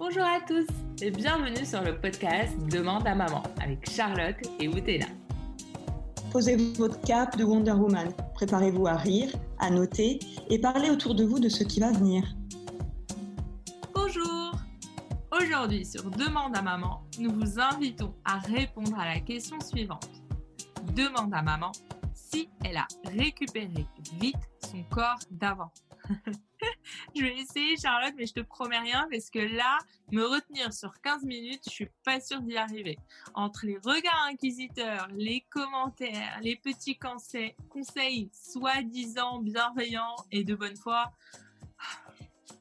Bonjour à tous et bienvenue sur le podcast Demande à maman avec Charlotte et Outena. Posez votre cap de Wonder Woman. Préparez-vous à rire, à noter et parler autour de vous de ce qui va venir. Bonjour Aujourd'hui sur Demande à maman, nous vous invitons à répondre à la question suivante. Demande à maman si elle a récupéré vite son corps d'avant. je vais essayer, Charlotte, mais je te promets rien parce que là, me retenir sur 15 minutes, je suis pas sûre d'y arriver. Entre les regards inquisiteurs, les commentaires, les petits conseils, conseils soi-disant bienveillants et de bonne foi.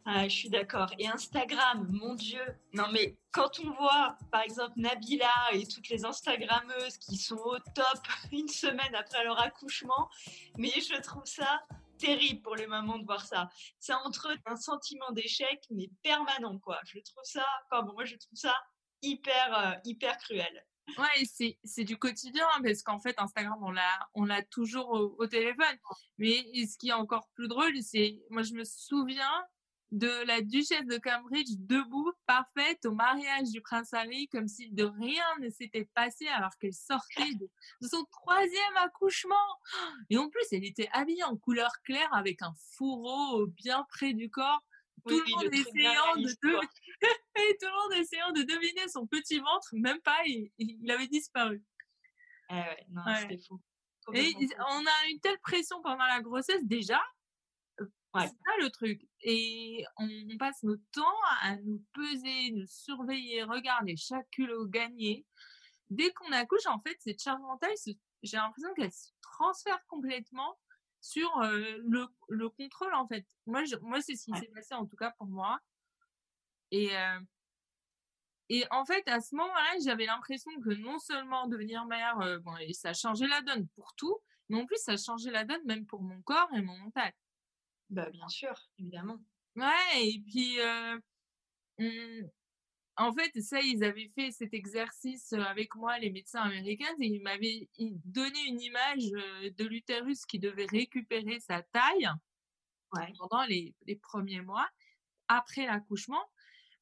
Ah, je suis d'accord. Et Instagram, mon Dieu. Non, mais quand on voit, par exemple, Nabila et toutes les Instagrammeuses qui sont au top une semaine après leur accouchement, mais je trouve ça terrible pour les mamans de voir ça. C'est entre un sentiment d'échec, mais permanent, quoi. Je trouve ça, enfin bon, moi, je trouve ça hyper, euh, hyper cruel. Ouais, c'est, du quotidien, hein, parce qu'en fait, Instagram, on l'a, on l'a toujours au, au téléphone. Mais ce qui est encore plus drôle, c'est, moi, je me souviens, de la duchesse de Cambridge debout, parfaite, au mariage du prince Harry, comme si de rien ne s'était passé alors qu'elle sortait de, son troisième accouchement. Et en plus, elle était habillée en couleur claire avec un fourreau bien près du corps. Tout, le monde essayant de et tout le monde essayant de deviner son petit ventre, même pas, il, il avait disparu. Eh ouais, non, c'était fou. Et on a une telle pression pendant la grossesse déjà, c'est ça le truc. Et on, passe notre temps à nous peser, nous surveiller, regarder chaque culot gagné. Dès qu'on accouche, en fait, cette charge mentale, j'ai l'impression qu'elle se transfère complètement sur le, le, contrôle, en fait. Moi, je, moi c'est ce qui s'est passé, en tout cas pour moi. Et, et en fait, à ce moment-là, j'avais l'impression que non seulement devenir mère, bon, et ça a changé la donne pour tout, mais en plus, ça a changé la donne même pour mon corps et mon mental. Bah, bien sûr, évidemment. Ouais, et puis, euh, en fait, ça, ils avaient fait cet exercice avec moi, les médecins américains, et ils m'avaient donné une image de l'utérus qui devait récupérer sa taille pendant les, les, premiers mois, après l'accouchement.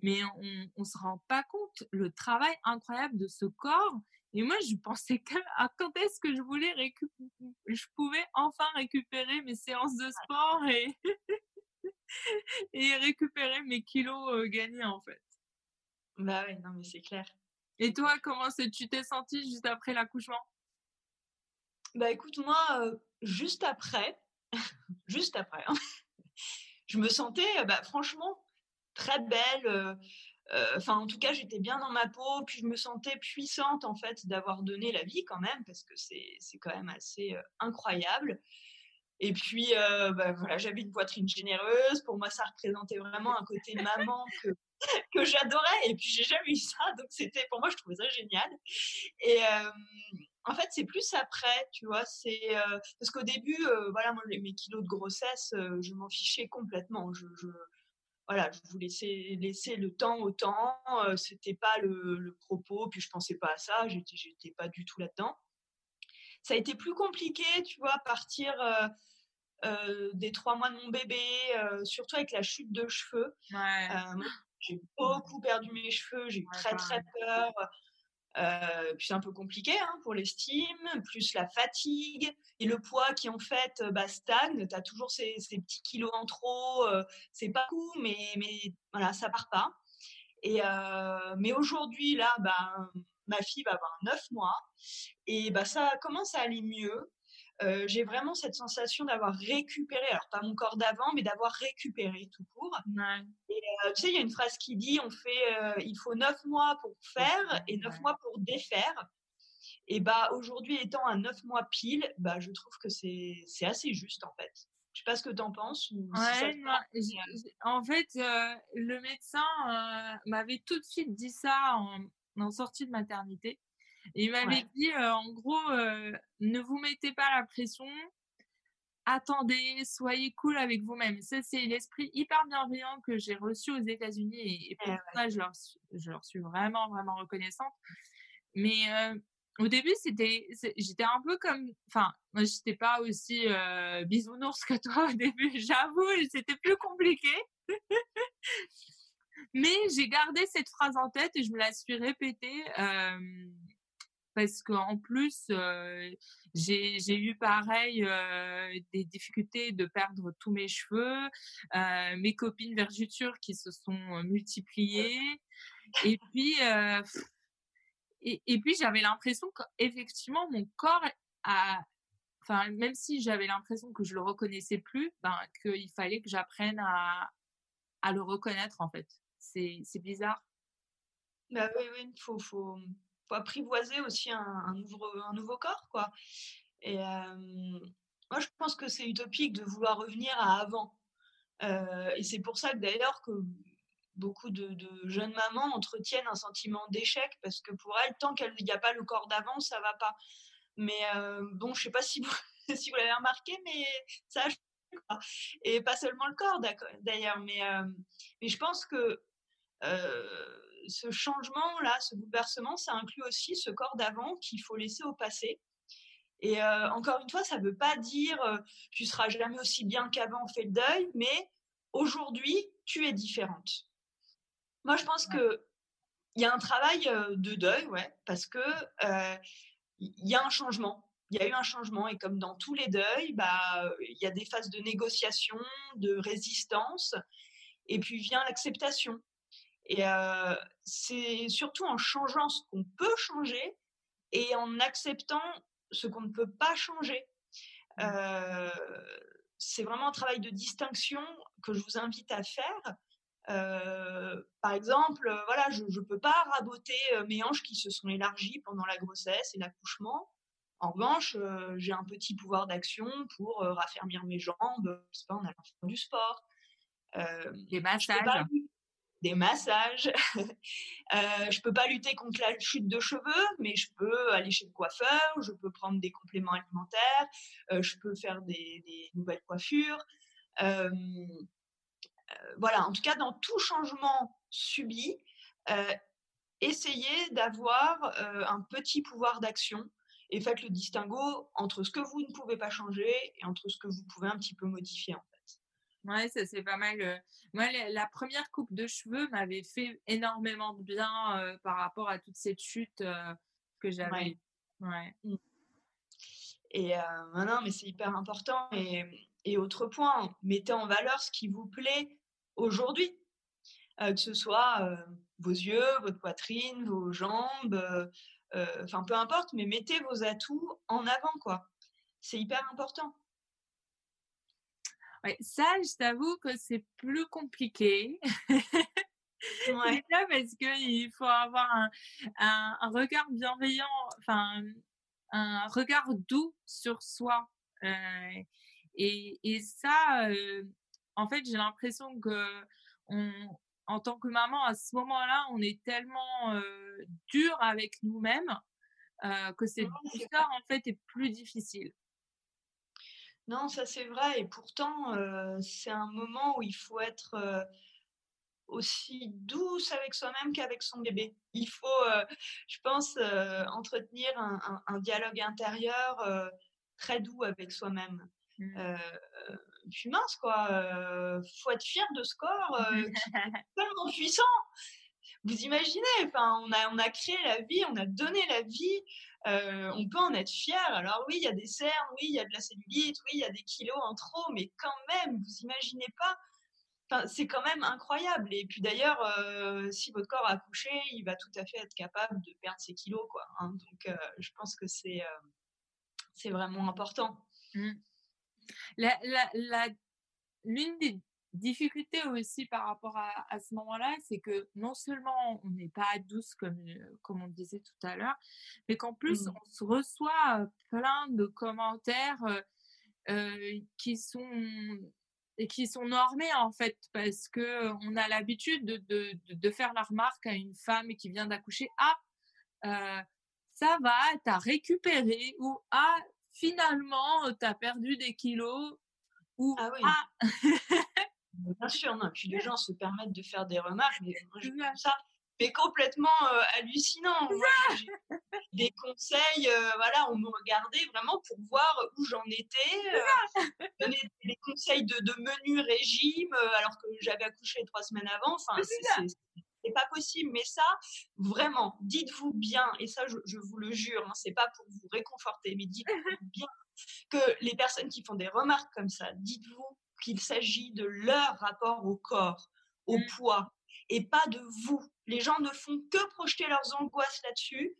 Mais on ne se rend pas compte le travail incroyable de ce corps et moi, je pensais à quand est-ce que je voulais récupérer, je pouvais enfin récupérer mes séances de sport et, et récupérer mes kilos euh, gagnés, en fait. Bah ouais, non, mais c'est clair. Et toi, comment tu t'es sentie juste après l'accouchement? Bah écoute, moi, euh, juste après, juste après, hein, je me sentais, bah, franchement, très belle. Euh, euh, enfin, en tout cas, j'étais bien dans ma peau, puis je me sentais puissante en fait d'avoir donné la vie quand même, parce que c'est quand même assez euh, incroyable. Et puis, euh, bah, voilà, j'avais une poitrine généreuse. Pour moi, ça représentait vraiment un côté maman que, que j'adorais. Et puis, j'ai jamais eu ça. Donc, c'était, pour moi, je trouvais ça génial. Et en fait, c'est plus après, tu vois. C'est parce qu'au début, voilà, moi, mes kilos de grossesse, je m'en fichais complètement. je, voilà, je voulais laisser, laisser le temps au temps. Euh, c'était pas le, propos, puis je pensais pas à ça. J'étais, j'étais pas du tout là-dedans. Ça a été plus compliqué, tu vois, à partir euh, euh, des trois mois de mon bébé, surtout avec la chute de cheveux. j'ai beaucoup perdu mes cheveux, j'ai eu très très peur. Euh, puis c'est un peu compliqué hein, pour l'estime, plus la fatigue et le poids qui en fait bah, stagne. Tu as toujours ces, petits kilos en trop. Euh, c'est pas cool, mais, mais voilà, ça part pas. Et, euh, mais aujourd'hui, là, bah, ma fille va avoir 9 mois et bah, ça commence à aller mieux. Euh, j'ai vraiment cette sensation d'avoir récupéré, alors pas mon corps d'avant, mais d'avoir récupéré tout court. Et euh, tu sais, il y a une phrase qui dit on fait, euh, il faut neuf mois pour faire et neuf mois pour défaire. Et bah aujourd'hui, étant à neuf mois pile, bah je trouve que c'est c'est assez juste en fait. Je sais pas ce que tu en penses. ouais, en fait, le médecin m'avait tout de suite dit ça en, en sortie de maternité il m'avait dit, euh, en gros, euh, ne vous mettez pas la pression, attendez, soyez cool avec vous-même. Ça, c'est l'esprit hyper bienveillant que j'ai reçu aux États-Unis et, pour ça, je leur, je leur, suis vraiment, vraiment reconnaissante. Mais euh, au début, c'était, j'étais un peu comme, enfin, moi, j'étais pas aussi bisounours que toi au début, j'avoue, c'était plus compliqué. Mais j'ai gardé cette phrase en tête et je me la suis répétée parce qu'en plus, j'ai eu pareil des difficultés de perdre tous mes cheveux, mes copines vergetures qui se sont multipliées. Et puis, et, et, puis j'avais l'impression qu'effectivement, mon corps a, enfin, même si j'avais l'impression que je le reconnaissais plus, ben, qu'il fallait que j'apprenne à, à le reconnaître en fait. C'est bizarre. Bah oui, oui, il faut, faut, faut, apprivoiser aussi un, nouveau, corps, quoi. Et moi, je pense que c'est utopique de vouloir revenir à avant. Euh, et c'est pour ça que d'ailleurs que beaucoup de, jeunes mamans entretiennent un sentiment d'échec parce que pour elles, tant qu'il n'y a pas le corps d'avant, ça va pas. Mais bon, je sais pas si vous, l'avez remarqué, mais ça et pas seulement le corps d'ailleurs, mais, mais je pense que ce changement-là, ce bouleversement, ça inclut aussi ce corps d'avant qu'il faut laisser au passé. Et encore une fois, ça ne veut pas dire tu seras jamais aussi bien qu'avant, fais le deuil, mais aujourd'hui, tu es différente. Moi, je pense que il y a un travail de deuil, ouais, parce que il y a un changement il y a eu un changement et comme dans tous les deuils, bah, il y a des phases de négociation, de résistance, et puis vient l'acceptation. Et euh, c'est surtout en changeant ce qu'on peut changer et en acceptant ce qu'on ne peut pas changer. Mmh. Euh, c'est vraiment un travail de distinction que je vous invite à faire. Euh, par exemple, voilà, je ne peux pas raboter mes hanches qui se sont élargies pendant la grossesse et l'accouchement. En revanche, euh, j'ai un petit pouvoir d'action pour euh, raffermir mes jambes, je sais pas, en allant faire du sport. Euh, des massages. Des massages. je peux pas lutter contre la chute de cheveux, mais je peux aller chez le coiffeur, je peux prendre des compléments alimentaires, je peux faire des, nouvelles coiffures. voilà, en tout cas, dans tout changement subi, essayez d'avoir un petit pouvoir d'action et faites le distinguo entre ce que vous ne pouvez pas changer et entre ce que vous pouvez un petit peu modifier en fait. Ouais, ça c'est pas mal. Euh. Moi, la première coupe de cheveux m'avait fait énormément de bien euh, par rapport à toute cette chute euh, que j'avais. Ouais. Mmh. Et non, mais c'est hyper important. Et, et, autre point, mettez en valeur ce qui vous plaît aujourd'hui, que ce soit vos yeux, votre poitrine, vos jambes, enfin peu importe, mais mettez vos atouts en avant, quoi. C'est hyper important. Ouais, ça, je t'avoue que c'est plus compliqué. ouais. parce qu'il faut avoir un, un, regard bienveillant, enfin un regard doux sur soi. Euh, et, et, ça, euh, en fait, j'ai l'impression que on, en tant que maman, à ce moment-là, on est tellement euh, dur avec nous-mêmes que cette histoire, en fait, est plus difficile. Non, ça c'est vrai. Et pourtant, euh, c'est un moment où il faut être aussi douce avec soi-même qu'avec son bébé. Il faut, je pense, entretenir un, dialogue intérieur très doux avec soi-même. Mmh je suis mince, quoi. Euh, faut être fier de ce corps euh, qui est tellement puissant. Vous imaginez, enfin, on a, on a créé la vie, on a donné la vie, euh, on peut en être fier. Alors oui, il y a des cernes, oui, il y a de la cellulite, oui, il y a des kilos en trop, mais quand même, vous imaginez pas. Enfin, c'est quand même incroyable. Et puis d'ailleurs, euh, si votre corps a accouché, il va tout à fait être capable de perdre ses kilos, quoi. Hein. Donc, euh, je pense que c'est c'est vraiment important. Mmh. La, l'une des difficultés aussi par rapport à, à ce moment-là, c'est que non seulement on n'est pas douce comme, euh, comme on disait tout à l'heure, mais qu'en plus mmh. on se reçoit plein de commentaires euh, qui sont et qui sont normés en fait parce que on a l'habitude de, de, de, faire la remarque à une femme qui vient d'accoucher ah euh, ça va t'as récupéré ou ah finalement, tu as perdu des kilos ou ah oui. Bien sûr, non. Puis les gens se permettent de faire des remarques, mais ça, mais complètement hallucinant. des conseils, voilà, on me regardait vraiment pour voir où j'en étais, donner des conseils de, de menu régime, alors que j'avais accouché trois semaines avant. Enfin, c'est pas possible. Mais ça, vraiment, dites-vous bien, et ça, je, vous le jure, hein, c'est pas pour vous réconforter, mais dites-vous bien que les personnes qui font des remarques comme ça, dites-vous qu'il s'agit de leur rapport au corps, au mmh. poids, et pas de vous. Les gens ne font que projeter leurs angoisses là-dessus,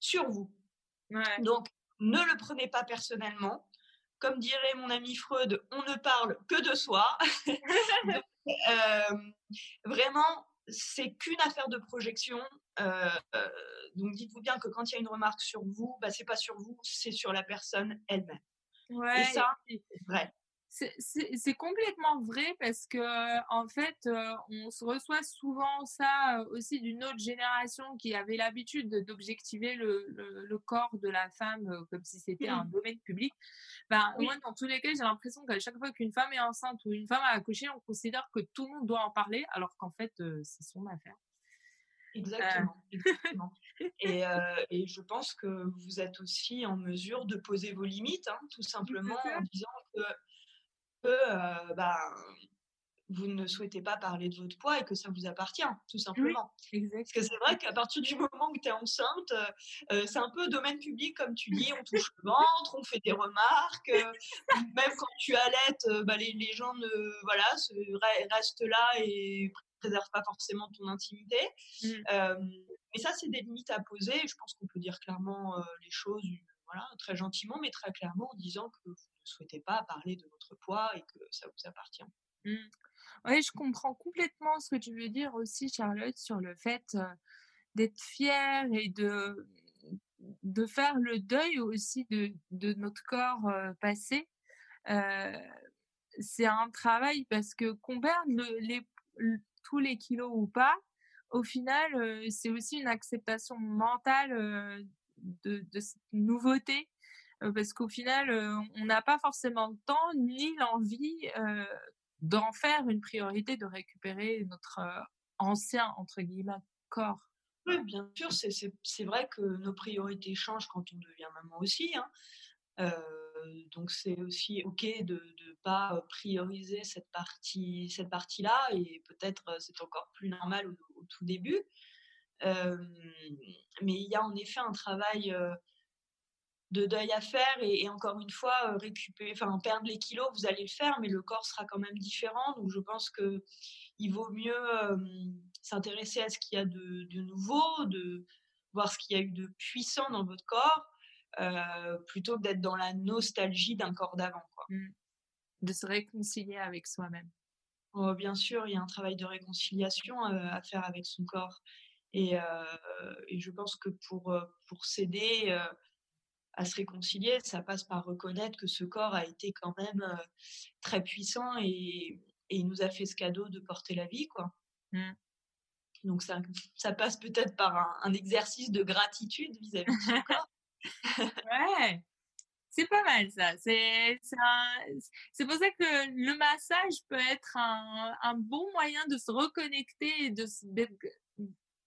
sur vous. Donc, ne le prenez pas personnellement. Comme dirait mon ami Freud, on ne parle que de soi. Euh, vraiment, c'est qu'une affaire de projection. Euh, euh, donc dites-vous bien que quand il y a une remarque sur vous, bah, c'est pas sur vous, c'est sur la personne elle-même. Ouais, et ça, c'est vrai. C'est complètement vrai parce que en fait, euh, on se reçoit souvent ça aussi d'une autre génération qui avait l'habitude d'objectiver le, le, corps de la femme comme si c'était un mmh. domaine public. Ben, Moi, dans tous les cas, j'ai l'impression qu'à chaque fois qu'une femme est enceinte ou une femme a accouché, on considère que tout le monde doit en parler, alors qu'en fait, c'est son affaire. Exactement. et, et, je pense que vous êtes aussi en mesure de poser vos limites, hein, tout simplement en disant que euh, bah, vous ne souhaitez pas parler de votre poids et que ça vous appartient, tout simplement. Parce que c'est vrai qu'à partir du moment où tu es enceinte, euh, c'est un peu domaine public, comme tu dis, on touche le ventre, on fait des remarques, même quand tu allaites, bah, les, les, gens ne, voilà, restent là et ne préservent pas forcément ton intimité. Mmh. mais ça, c'est des limites à poser. Je pense qu'on peut dire clairement les choses voilà, très gentiment, mais très clairement en disant que ne souhaitez pas parler de votre poids et que ça vous appartient. Mmh. Oui, je comprends complètement ce que tu veux dire aussi, Charlotte, sur le fait d'être fière et de, de faire le deuil aussi de, de notre corps passé. c'est un travail parce que qu'on perde tous les kilos ou pas, au final, c'est aussi une acceptation mentale de, cette nouveauté parce qu'au final, on n'a pas forcément le temps ni l'envie d'en faire une priorité, de récupérer notre ancien, entre guillemets, corps. Bien sûr, c'est vrai que nos priorités changent quand on devient maman aussi. Hein. donc c'est aussi ok de ne pas prioriser cette partie cette partie là et peut-être c'est encore plus normal au tout début mais il y a en effet un travail de deuil à faire et, encore une fois récupérer, enfin perdre les kilos, vous allez le faire, mais le corps sera quand même différent. Donc je pense que il vaut mieux s'intéresser à ce qu'il y a de, nouveau, de voir ce qu'il y a eu de puissant dans votre corps, plutôt que d'être dans la nostalgie d'un corps d'avant. Mmh. De se réconcilier avec soi-même. Oh, bien sûr, il y a un travail de réconciliation à faire avec son corps. Et, et, je pense que pour, pour s'aider à se réconcilier, ça passe par reconnaître que ce corps a été quand même très puissant et, et, il nous a fait ce cadeau de porter la vie. quoi. Mmh. Donc ça, ça passe peut-être par un, exercice de gratitude vis-à-vis de son corps. ouais, c'est pas mal ça. C'est pour ça que le massage peut être un, un bon moyen de se reconnecter et de,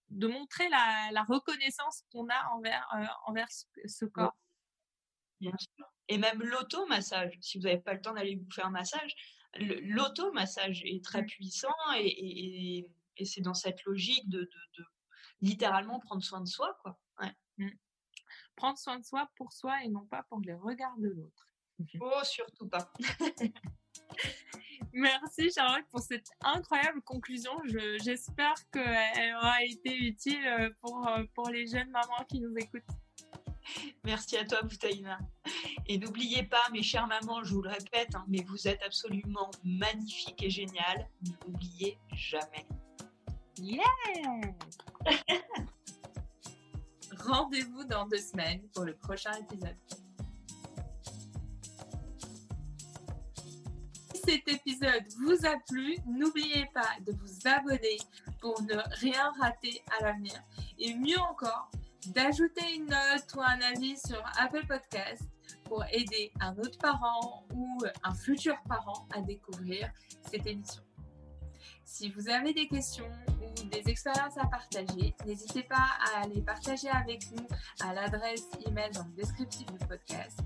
de montrer la, reconnaissance qu'on a envers, euh, envers ce, corps. Bien sûr. Et même l'automassage, si vous n'avez pas le temps d'aller vous faire un massage, l'automassage est très mmh. puissant et, c'est dans cette logique de, littéralement prendre soin de soi. Quoi. Mmh. Prendre soin de soi pour soi et non pas pour les regards de l'autre. oh, surtout pas. Merci Charlotte pour cette incroyable conclusion. J'espère qu'elle aura été utile euh, pour, euh, pour les jeunes mamans qui nous écoutent. Merci à toi, Boutaïna. Et n'oubliez pas, mes chères mamans, je vous le répète, hein, mais vous êtes absolument magnifiques et géniales. N'oubliez jamais. Yeah Rendez-vous dans deux semaines pour le prochain épisode. cet épisode vous a plu, n'oubliez pas de vous abonner pour ne rien rater à l'avenir. Et mieux encore, d'ajouter une note ou un avis sur Apple Podcast pour aider un autre parent ou un futur parent à découvrir cette émission. Si vous avez des questions ou des expériences à partager, n'hésitez pas à les partager avec nous à l'adresse email dans le descriptif du podcast.